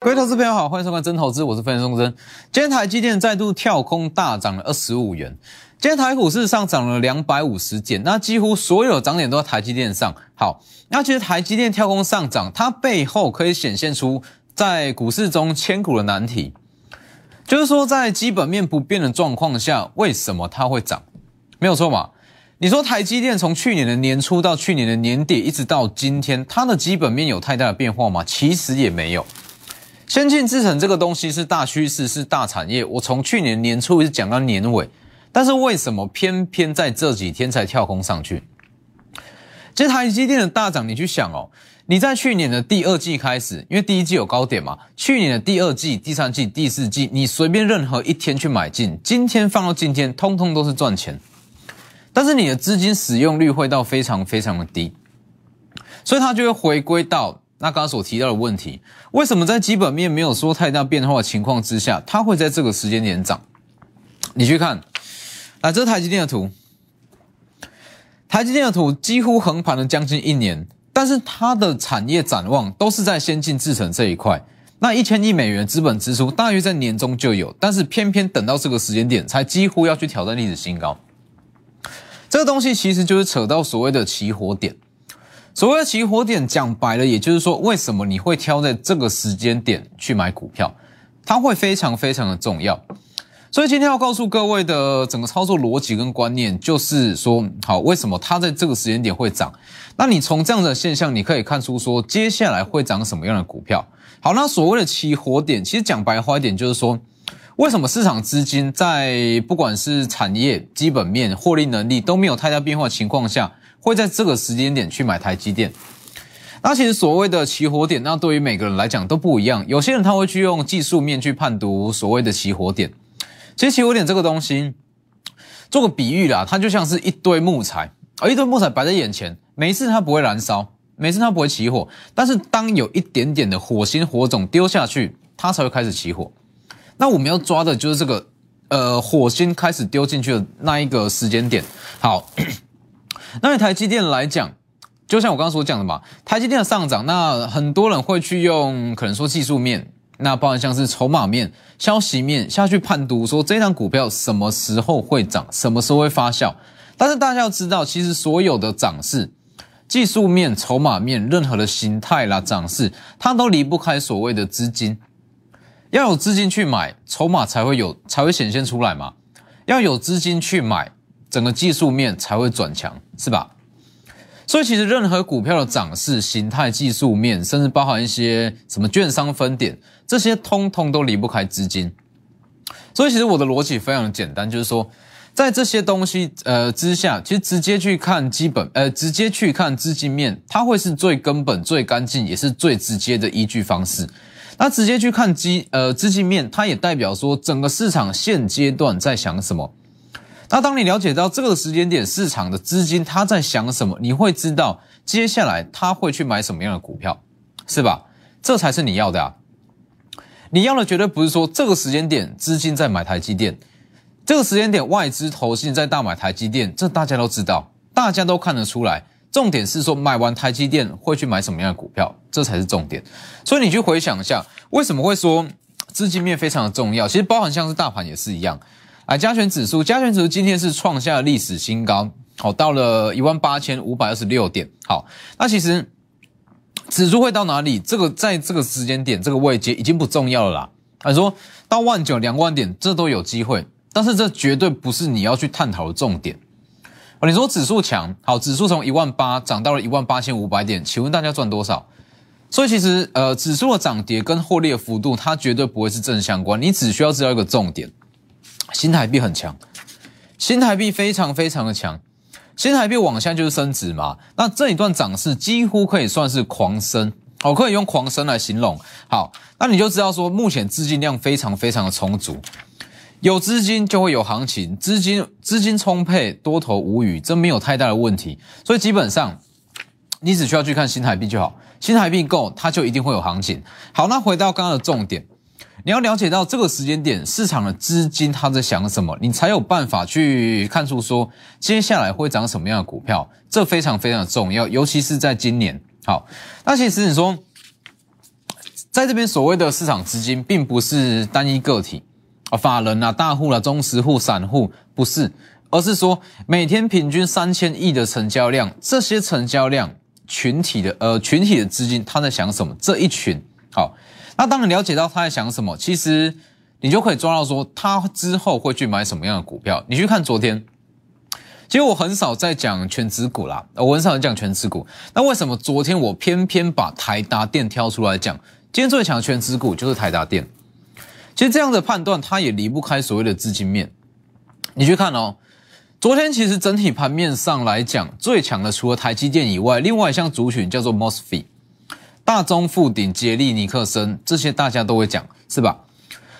各位投资朋友好，欢迎收看真投资，我是分析钟真。今天台积电再度跳空大涨了二十五元，今天台股市上涨了两百五十点，那几乎所有涨点都在台积电上。好，那其实台积电跳空上涨，它背后可以显现出在股市中千古的难题，就是说在基本面不变的状况下，为什么它会涨？没有错嘛？你说台积电从去年的年初到去年的年底，一直到今天，它的基本面有太大的变化吗？其实也没有。先进制程这个东西是大趋势，是大产业。我从去年年初一直讲到年尾，但是为什么偏偏在这几天才跳空上去？其实台积电的大涨，你去想哦，你在去年的第二季开始，因为第一季有高点嘛，去年的第二季、第三季、第四季，你随便任何一天去买进，今天放到今天，通通都是赚钱。但是你的资金使用率会到非常非常的低，所以它就会回归到。那刚刚所提到的问题，为什么在基本面没有说太大变化的情况之下，它会在这个时间点涨？你去看，来，这是台积电的图，台积电的图几乎横盘了将近一年，但是它的产业展望都是在先进制程这一块。那一千亿美元资本支出大约在年中就有，但是偏偏等到这个时间点，才几乎要去挑战历史新高。这个东西其实就是扯到所谓的起火点。所谓的起火点，讲白了，也就是说，为什么你会挑在这个时间点去买股票？它会非常非常的重要。所以今天要告诉各位的整个操作逻辑跟观念，就是说，好，为什么它在这个时间点会涨？那你从这样的现象，你可以看出说，接下来会涨什么样的股票？好，那所谓的起火点，其实讲白话一点，就是说，为什么市场资金在不管是产业基本面、获利能力都没有太大变化情况下？会在这个时间点去买台积电，那其实所谓的起火点，那对于每个人来讲都不一样。有些人他会去用技术面去判读所谓的起火点。其实起火点这个东西，做个比喻啦，它就像是一堆木材，而一堆木材摆在眼前，每一次它不会燃烧，每次它不会起火，但是当有一点点的火星火种丢下去，它才会开始起火。那我们要抓的就是这个，呃，火星开始丢进去的那一个时间点。好。那台积电来讲，就像我刚刚所讲的嘛，台积电的上涨，那很多人会去用可能说技术面，那包含像是筹码面、消息面下去判读，说这张股票什么时候会涨，什么时候会发酵。但是大家要知道，其实所有的涨势，技术面、筹码面，任何的形态啦涨势，它都离不开所谓的资金。要有资金去买，筹码才会有，才会显现出来嘛。要有资金去买。整个技术面才会转强，是吧？所以其实任何股票的涨势、形态、技术面，甚至包含一些什么券商分点，这些通通都离不开资金。所以其实我的逻辑非常简单，就是说，在这些东西呃之下，其实直接去看基本呃，直接去看资金面，它会是最根本、最干净，也是最直接的依据方式。那直接去看基呃资金面，它也代表说整个市场现阶段在想什么。那当你了解到这个时间点市场的资金他在想什么，你会知道接下来他会去买什么样的股票，是吧？这才是你要的啊！你要的绝对不是说这个时间点资金在买台积电，这个时间点外资投信在大买台积电，这大家都知道，大家都看得出来。重点是说买完台积电会去买什么样的股票，这才是重点。所以你去回想一下，为什么会说资金面非常的重要？其实包含像是大盘也是一样。啊，加权指数，加权指数今天是创下历史新高，好，到了一万八千五百二十六点。好，那其实指数会到哪里？这个在这个时间点，这个位阶已经不重要了啦。啊，说到万九、两万点，这都有机会，但是这绝对不是你要去探讨的重点。哦，你说指数强，好，指数从一万八涨到了一万八千五百点，请问大家赚多少？所以其实，呃，指数的涨跌跟获利的幅度，它绝对不会是正相关。你只需要知道一个重点。新台币很强，新台币非常非常的强，新台币往下就是升值嘛。那这一段涨势几乎可以算是狂升，我可以用狂升来形容。好，那你就知道说，目前资金量非常非常的充足，有资金就会有行情，资金资金充沛，多头无语，这没有太大的问题。所以基本上，你只需要去看新台币就好，新台币够，它就一定会有行情。好，那回到刚刚的重点。你要了解到这个时间点市场的资金他在想什么，你才有办法去看出说接下来会涨什么样的股票，这非常非常的重要，尤其是在今年。好，那其实你说在这边所谓的市场资金，并不是单一个体啊，法人啊、大户啊、中实户、散户，不是，而是说每天平均三千亿的成交量，这些成交量群体的呃群体的资金，他在想什么？这一群好，那当你了解到他在想什么，其实你就可以抓到说他之后会去买什么样的股票。你去看昨天。其实我很少在讲全指股啦，我很少讲全指股。那为什么昨天我偏偏把台达电挑出来讲？今天最强的全指股就是台达电。其实这样的判断，它也离不开所谓的资金面。你去看哦，昨天其实整体盘面上来讲，最强的除了台积电以外，另外一项族群叫做 Mosfet，大中富鼎、杰力、尼克森这些大家都会讲，是吧？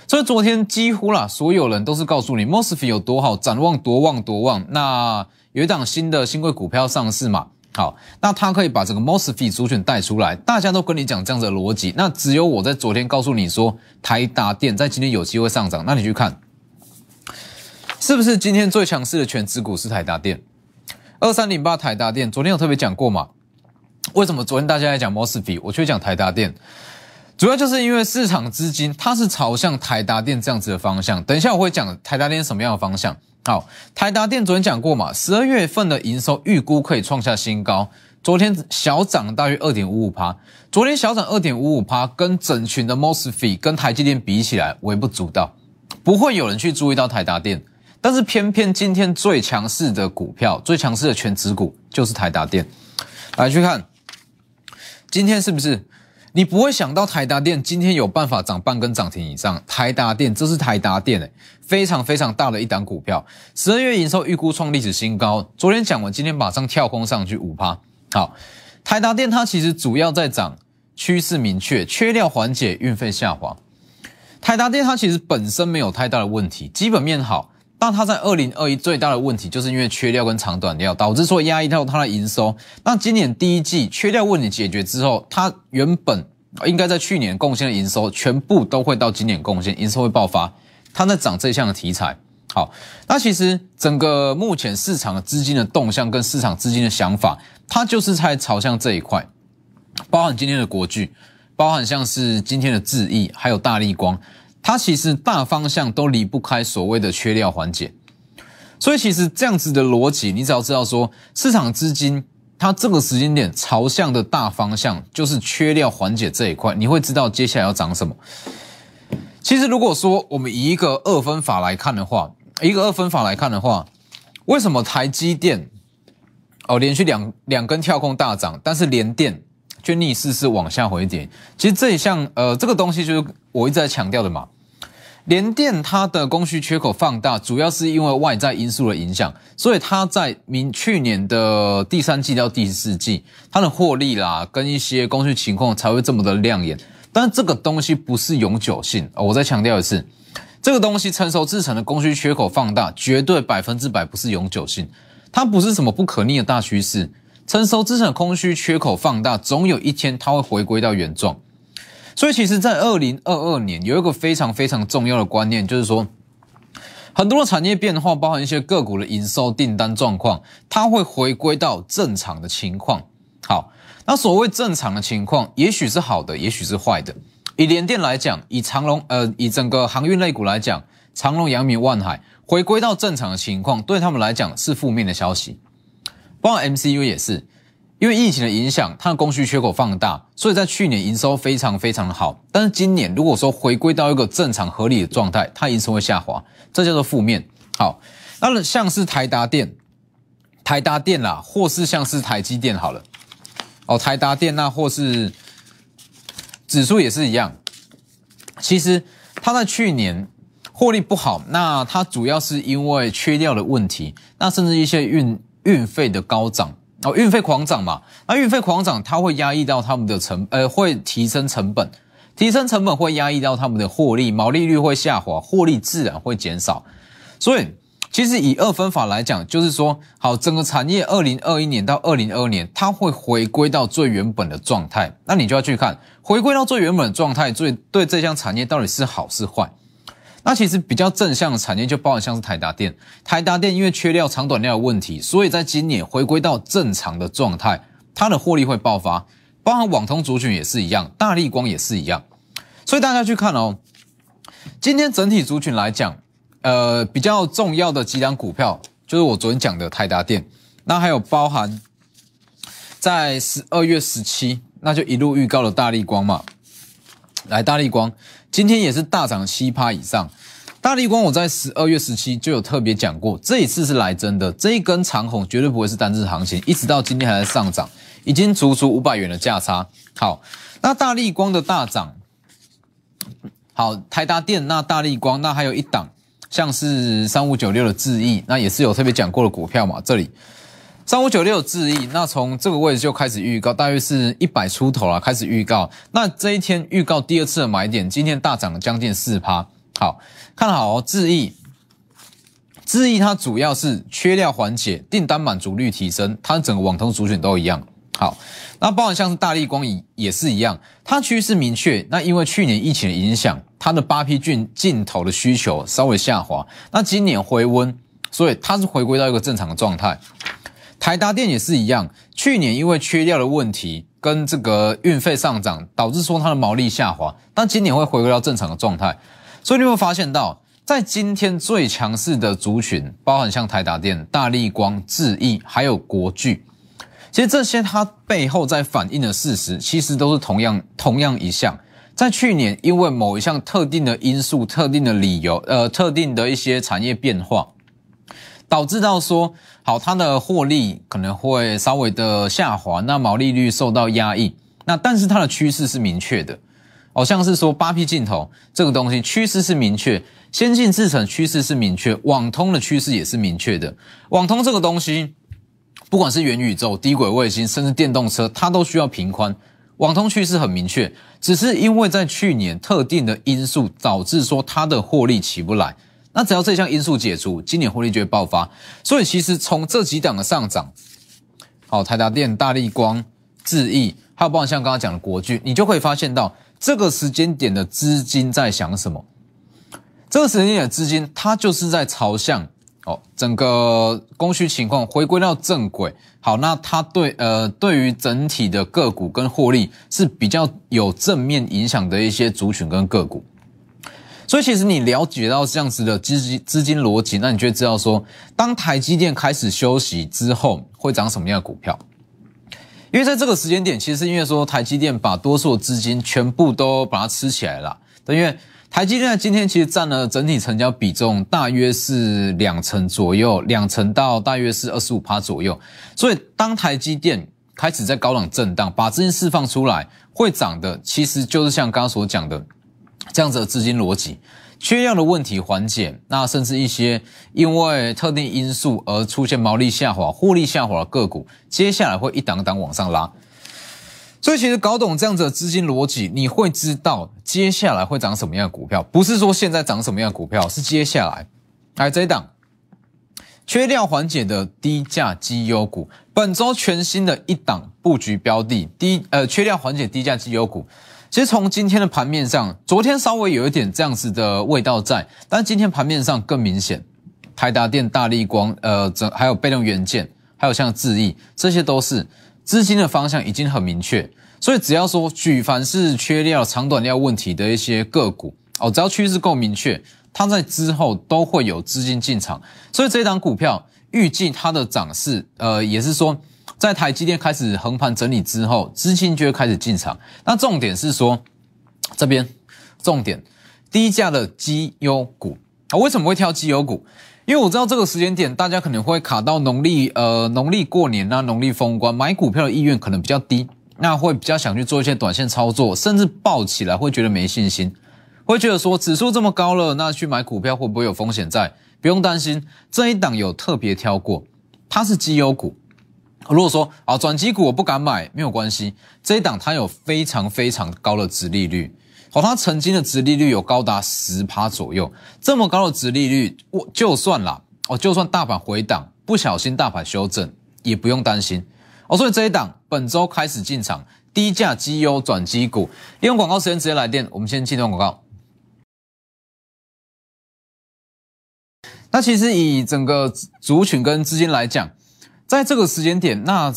所以昨天几乎啦，所有人都是告诉你 Mosfet 有多好，展望多旺多旺。那有一档新的新贵股票上市嘛？好，那它可以把这个 Mosfet 主选带出来，大家都跟你讲这样的逻辑。那只有我在昨天告诉你说，台达电在今天有机会上涨。那你去看，是不是今天最强势的全指股是台达电？二三零八台达电，昨天有特别讲过嘛？为什么昨天大家在讲 Mosfet，我却讲台达电？主要就是因为市场资金它是朝向台达电这样子的方向。等一下我会讲台达电什么样的方向。好，台达电昨天讲过嘛，十二月份的营收预估可以创下新高。昨天小涨大约二点五五趴，昨天小涨二点五五趴，跟整群的 Mosfet 跟台积电比起来微不足道，不会有人去注意到台达电。但是偏偏今天最强势的股票，最强势的全指股就是台达电。来去看，今天是不是？你不会想到台达电今天有办法涨半根涨停以上。台达电，这是台达电诶，非常非常大的一档股票。十二月营收预估创历史新高。昨天讲完，今天马上跳空上去五趴。好，台达电它其实主要在涨，趋势明确，缺料缓解，运费下滑。台达电它其实本身没有太大的问题，基本面好。那它在二零二一最大的问题，就是因为缺料跟长短料，导致说压抑到它的营收。那今年第一季缺料问题解决之后，它原本应该在去年贡献的营收，全部都会到今年贡献，营收会爆发。它在涨这项的题材。好，那其实整个目前市场的资金的动向跟市场资金的想法，它就是在朝向这一块，包含今天的国巨，包含像是今天的智毅，还有大力光。它其实大方向都离不开所谓的缺料缓解，所以其实这样子的逻辑，你只要知道说市场资金它这个时间点朝向的大方向就是缺料缓解这一块，你会知道接下来要涨什么。其实如果说我们以一个二分法来看的话，一个二分法来看的话，为什么台积电哦连续两两根跳空大涨，但是连电？却逆势是往下回跌，其实这一项呃，这个东西就是我一直在强调的嘛。联电它的供需缺口放大，主要是因为外在因素的影响，所以它在明去年的第三季到第四季，它的获利啦跟一些供需情况才会这么的亮眼。但这个东西不是永久性，我再强调一次，这个东西成熟制成的供需缺口放大，绝对百分之百不是永久性，它不是什么不可逆的大趋势。成熟资产空虚缺口放大，总有一天它会回归到原状。所以，其实，在二零二二年有一个非常非常重要的观念，就是说，很多的产业变化，包含一些个股的营收、订单状况，它会回归到正常的情况。好，那所谓正常的情况，也许是好的，也许是坏的。以联电来讲，以长隆，呃，以整个航运类股来讲，长隆、阳明、万海回归到正常的情况，对他们来讲是负面的消息。包括 MCU 也是，因为疫情的影响，它的供需缺口放大，所以在去年营收非常非常的好。但是今年如果说回归到一个正常合理的状态，它营收会下滑，这叫做负面。好，那像是台达电、台达电啦，或是像是台积电好了，哦，台达电那或是指数也是一样。其实它在去年获利不好，那它主要是因为缺料的问题，那甚至一些运。运费的高涨哦，运费狂涨嘛，那运费狂涨，它会压抑到他们的成，呃，会提升成本，提升成本会压抑到他们的获利，毛利率会下滑，获利自然会减少。所以，其实以二分法来讲，就是说，好，整个产业二零二一年到二零二二年，它会回归到最原本的状态，那你就要去看，回归到最原本的状态，最对这项产业到底是好是坏。那其实比较正向的产业就包含像是台达电，台达电因为缺料长短料的问题，所以在今年回归到正常的状态，它的获利会爆发。包含网通族群也是一样，大力光也是一样。所以大家去看哦，今天整体族群来讲，呃，比较重要的几档股票，就是我昨天讲的台达电，那还有包含在十二月十七，那就一路预告了大力光嘛，来大力光今天也是大涨七趴以上。大力光，我在十二月十七就有特别讲过，这一次是来真的，这一根长红绝对不会是单日行情，一直到今天还在上涨，已经足足五百元的价差。好，那大力光的大涨，好，台达电那大力光，那还有一档像是三五九六的智毅，那也是有特别讲过的股票嘛，这里三五九六智毅，那从这个位置就开始预告，大约是一百出头了，开始预告，那这一天预告第二次的买点，今天大涨了将近四趴。好，看好哦，智毅，智毅它主要是缺料缓解，订单满足率提升，它整个网通主选都一样。好，那包含像是大力光也也是一样，它趋势明确。那因为去年疫情的影响，它的八 P 镜镜头的需求稍微下滑，那今年回温，所以它是回归到一个正常的状态。台达电也是一样，去年因为缺料的问题跟这个运费上涨，导致说它的毛利下滑，但今年会回归到正常的状态。所以你会发现到，在今天最强势的族群，包含像台达电、大力光、智毅，还有国巨，其实这些它背后在反映的事实，其实都是同样同样一项。在去年，因为某一项特定的因素、特定的理由，呃，特定的一些产业变化，导致到说，好，它的获利可能会稍微的下滑，那毛利率受到压抑，那但是它的趋势是明确的。好像是说八 P 镜头这个东西趋势是明确，先进制程趋势是明确，网通的趋势也是明确的。网通这个东西，不管是元宇宙、低轨卫星，甚至电动车，它都需要频宽。网通趋势很明确，只是因为在去年特定的因素导致说它的获利起不来。那只要这项因素解除，今年获利就会爆发。所以其实从这几档的上涨，好，台达电、大力光、智毅，还有包括像刚刚讲的国巨，你就会发现到。这个时间点的资金在想什么？这个时间点的资金，它就是在朝向哦，整个供需情况回归到正轨。好，那它对呃，对于整体的个股跟获利是比较有正面影响的一些族群跟个股。所以，其实你了解到这样子的资金资金逻辑，那你就知道说，当台积电开始休息之后，会涨什么样的股票？因为在这个时间点，其实因为说台积电把多数资金全部都把它吃起来了。因为台积电在今天其实占了整体成交比重大约是两成左右，两成到大约是二十五趴左右。所以当台积电开始在高档震荡，把资金释放出来，会涨的其实就是像刚刚所讲的这样子的资金逻辑。缺量的问题缓解，那甚至一些因为特定因素而出现毛利下滑、获利下滑的个股，接下来会一档档往上拉。所以其实搞懂这样子的资金逻辑，你会知道接下来会涨什么样的股票，不是说现在涨什么样的股票，是接下来。来这一档缺料缓解的低价绩优股，本周全新的一档布局标的，低呃缺料缓解低价绩优股。其实从今天的盘面上，昨天稍微有一点这样子的味道在，但今天盘面上更明显。台达电、大力光，呃，这还有被动元件，还有像智毅，这些都是资金的方向已经很明确。所以只要说举凡是缺料、长短料问题的一些个股，哦，只要趋势够明确，它在之后都会有资金进场。所以这档股票预计它的涨势，呃，也是说。在台积电开始横盘整理之后，资金就会开始进场。那重点是说，这边重点低价的绩优股啊，为什么会挑绩优股？因为我知道这个时间点大家可能会卡到农历呃农历过年啊，农历封关，买股票的意愿可能比较低，那会比较想去做一些短线操作，甚至抱起来会觉得没信心，会觉得说指数这么高了，那去买股票会不会有风险在？不用担心，这一档有特别挑过，它是绩优股。如果说啊转机股我不敢买，没有关系，这一档它有非常非常高的值利率，好，它曾经的值利率有高达十趴左右，这么高的值利率，我就算啦，哦，就算大盘回档，不小心大盘修正，也不用担心，哦，所以这一档本周开始进场，低价绩优转机股，利用广告时间直接来电，我们先进段广告。那其实以整个族群跟资金来讲。在这个时间点，那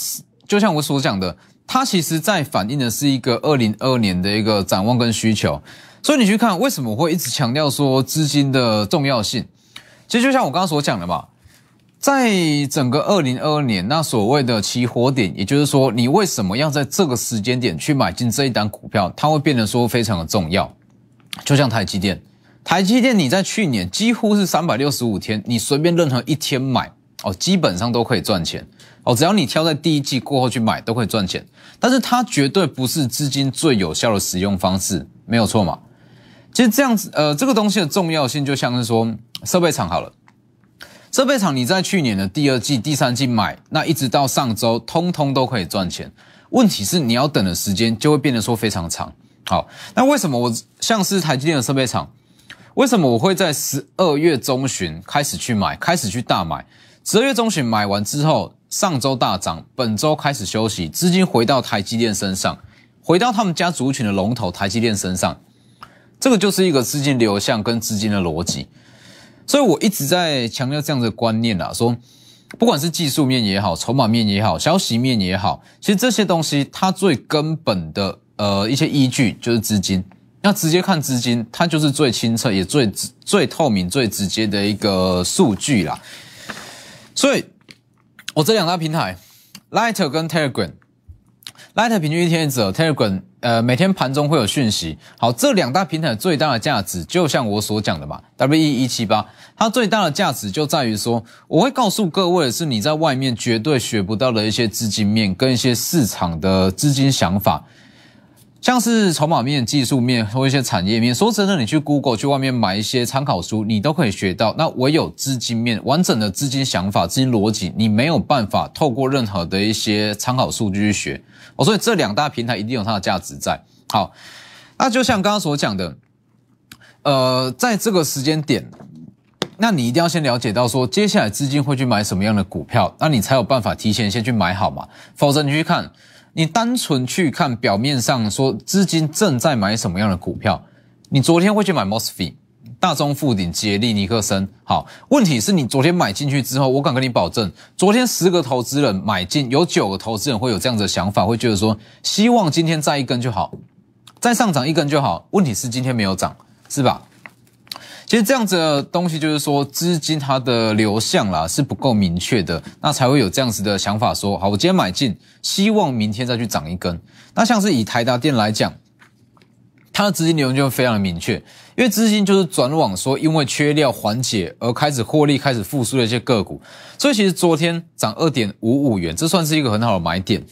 就像我所讲的，它其实在反映的是一个二零二二年的一个展望跟需求。所以你去看为什么会一直强调说资金的重要性？其实就像我刚刚所讲的嘛，在整个二零二二年，那所谓的起火点，也就是说，你为什么要在这个时间点去买进这一单股票，它会变得说非常的重要。就像台积电，台积电你在去年几乎是三百六十五天，你随便任何一天买哦，基本上都可以赚钱哦，只要你挑在第一季过后去买，都可以赚钱。但是它绝对不是资金最有效的使用方式，没有错嘛？其实这样子，呃，这个东西的重要性就像是说，设备厂好了，设备厂你在去年的第二季、第三季买，那一直到上周，通通都可以赚钱。问题是你要等的时间就会变得说非常长。好，那为什么我像是台积电的设备厂，为什么我会在十二月中旬开始去买，开始去大买？十二月中旬买完之后，上周大涨，本周开始休息，资金回到台积电身上，回到他们家族群的龙头台积电身上。这个就是一个资金流向跟资金的逻辑，所以我一直在强调这样的观念啊，说不管是技术面也好，筹码面也好，消息面也好，其实这些东西它最根本的呃一些依据就是资金，那直接看资金，它就是最清澈也最最透明、最直接的一个数据啦。所以，我这两大平台，Lighter 跟 Telegram，Lighter 平均一天只有 Telegram，呃，每天盘中会有讯息。好，这两大平台最大的价值，就像我所讲的嘛，W E 一七八，它最大的价值就在于说，我会告诉各位的是，你在外面绝对学不到的一些资金面跟一些市场的资金想法。像是筹码面、技术面或一些产业面，说真的，你去 Google 去外面买一些参考书，你都可以学到。那唯有资金面完整的资金想法、资金逻辑，你没有办法透过任何的一些参考数据去学。哦，所以这两大平台一定有它的价值在。好，那就像刚刚所讲的，呃，在这个时间点，那你一定要先了解到说，接下来资金会去买什么样的股票，那你才有办法提前先去买好嘛。否则你去看。你单纯去看表面上说资金正在买什么样的股票，你昨天会去买 Mosfet、大中富鼎、杰利、尼克森。好，问题是你昨天买进去之后，我敢跟你保证，昨天十个投资人买进，有九个投资人会有这样子的想法，会觉得说，希望今天再一根就好，再上涨一根就好。问题是今天没有涨，是吧？其实这样子的东西就是说，资金它的流向啦是不够明确的，那才会有这样子的想法说，好，我今天买进，希望明天再去涨一根。那像是以台达电来讲，它的资金流向就非常的明确，因为资金就是转往说，因为缺料缓解而开始获利、开始复苏的一些个股。所以其实昨天涨二点五五元，这算是一个很好的买点。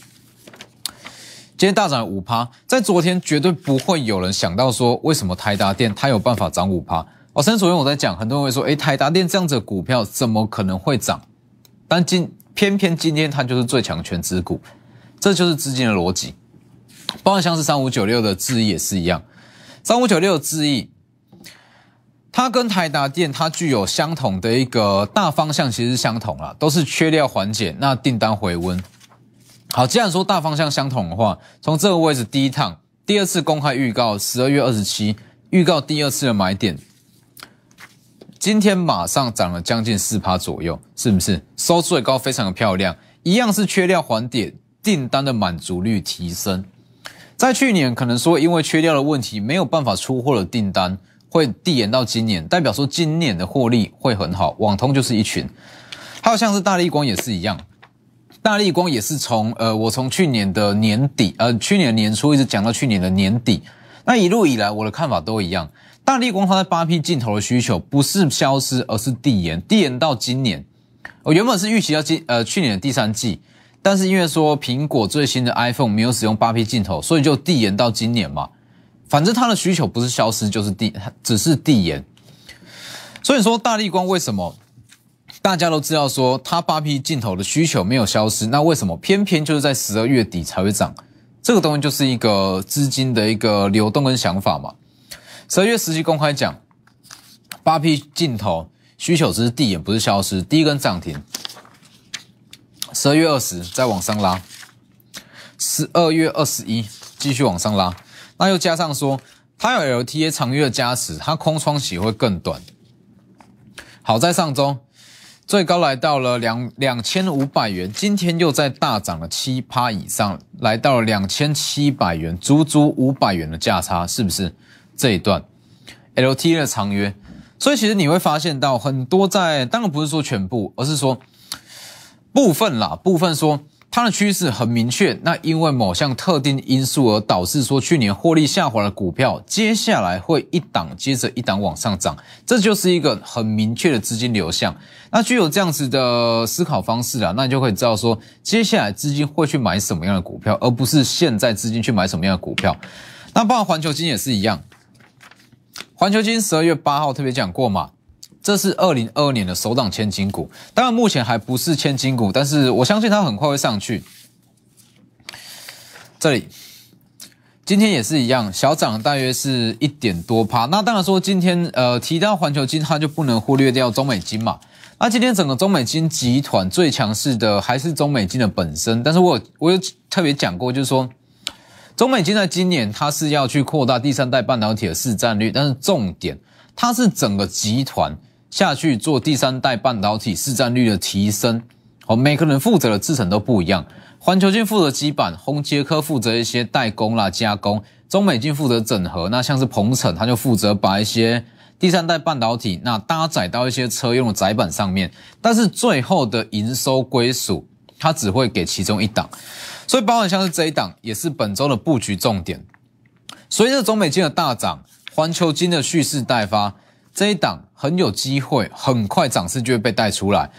今天大涨五趴，在昨天绝对不会有人想到说，为什么台达电它有办法涨五趴。哦，甚至昨天我在讲，很多人会说，诶，台达电这样子的股票怎么可能会涨？但今偏偏今天它就是最强全资股，这就是资金的逻辑。包括像是三五九六的智毅也是一样，三五九六的智毅，它跟台达电它具有相同的一个大方向，其实相同了，都是缺料缓解，那订单回温。好，既然说大方向相同的话，从这个位置第一趟、第二次公开预告，十二月二十七预告第二次的买点。今天马上涨了将近四趴左右，是不是收最高非常的漂亮？一样是缺料缓解，订单的满足率提升。在去年可能说因为缺料的问题没有办法出货的订单会递延到今年，代表说今年的获利会很好。网通就是一群，还有像是大力光也是一样，大力光也是从呃我从去年的年底呃去年年初一直讲到去年的年底，那一路以来我的看法都一样。大力光它在八 P 镜头的需求不是消失，而是递延，递延到今年。我原本是预期要今呃去年的第三季，但是因为说苹果最新的 iPhone 没有使用八 P 镜头，所以就递延到今年嘛。反正它的需求不是消失就是递，只是递延。所以说大力光为什么大家都知道说它八 P 镜头的需求没有消失，那为什么偏偏就是在十二月底才会涨？这个东西就是一个资金的一个流动跟想法嘛。十二月十七公开讲，八 P 镜头需求只是递延，不是消失。第一根涨停，十二月二十再往上拉，十二月二十一继续往上拉，那又加上说它有 LTA 长月的加持，它空窗期会更短。好在上周最高来到了两两千五百元，今天又在大涨了七趴以上，来到了两千七百元，足足五百元的价差，是不是？这一段 LT 的长约。所以其实你会发现到很多在，当然不是说全部，而是说部分啦，部分说它的趋势很明确。那因为某项特定因素而导致说去年获利下滑的股票，接下来会一档接着一档往上涨，这就是一个很明确的资金流向。那具有这样子的思考方式啊，那你就可以知道说接下来资金会去买什么样的股票，而不是现在资金去买什么样的股票。那包括环球金也是一样。环球金十二月八号特别讲过嘛，这是二零二二年的首档千金股，当然目前还不是千金股，但是我相信它很快会上去。这里今天也是一样，小涨大约是一点多趴。那当然说今天呃提到环球金，它就不能忽略掉中美金嘛。那今天整个中美金集团最强势的还是中美金的本身，但是我我有特别讲过，就是说。中美金在今年，它是要去扩大第三代半导体的市占率，但是重点，它是整个集团下去做第三代半导体市占率的提升。哦，每个人负责的制程都不一样，环球金负责基板，宏杰科负责一些代工啦加工，中美金负责整合。那像是鹏程，它就负责把一些第三代半导体那搭载到一些车用的载板上面，但是最后的营收归属，它只会给其中一档。所以，包含像是这一档，也是本周的布局重点。随着中美金的大涨，环球金的蓄势待发，这一档很有机会，很快涨势就会被带出来。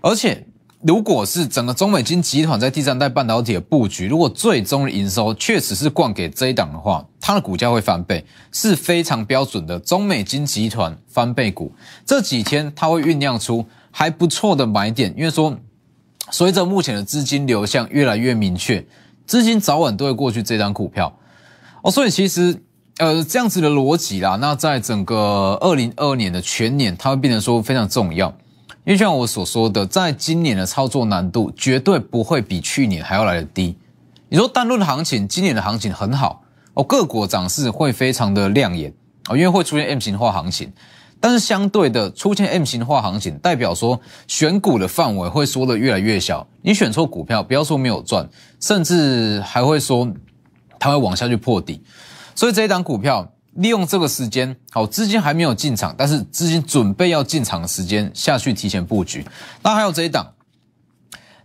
而且，如果是整个中美金集团在第三代半导体的布局，如果最终的营收确实是灌给这一档的话，它的股价会翻倍，是非常标准的中美金集团翻倍股。这几天它会酝酿出还不错的买点，因为说。随着目前的资金流向越来越明确，资金早晚都会过去这张股票哦，所以其实呃这样子的逻辑啦，那在整个二零二二年的全年，它会变得说非常重要，因为像我所说的，在今年的操作难度绝对不会比去年还要来的低。你说单论行情，今年的行情很好哦，各国涨势会非常的亮眼哦，因为会出现 M 型化行情。但是相对的，出现 M 型化行情，代表说选股的范围会缩得越来越小。你选错股票，不要说没有赚，甚至还会说它会往下去破底。所以这一档股票利用这个时间，好资金还没有进场，但是资金准备要进场的时间下去提前布局。那还有这一档，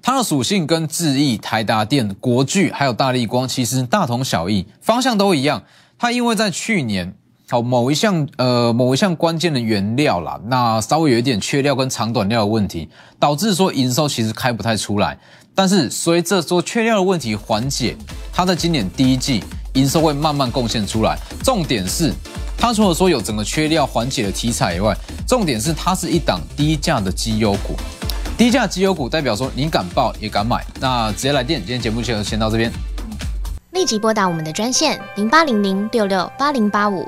它的属性跟智毅、台达电、国巨还有大力光其实大同小异，方向都一样。它因为在去年。好，某一项呃，某一项关键的原料啦，那稍微有一点缺料跟长短料的问题，导致说营收其实开不太出来。但是随着说缺料的问题缓解，它在今年第一季营收会慢慢贡献出来。重点是，它除了说有整个缺料缓解的题材以外，重点是它是一档低价的绩优股。低价绩优股代表说你敢报也敢买，那直接来电。今天节目就先到这边，立即拨打我们的专线零八零零六六八零八五。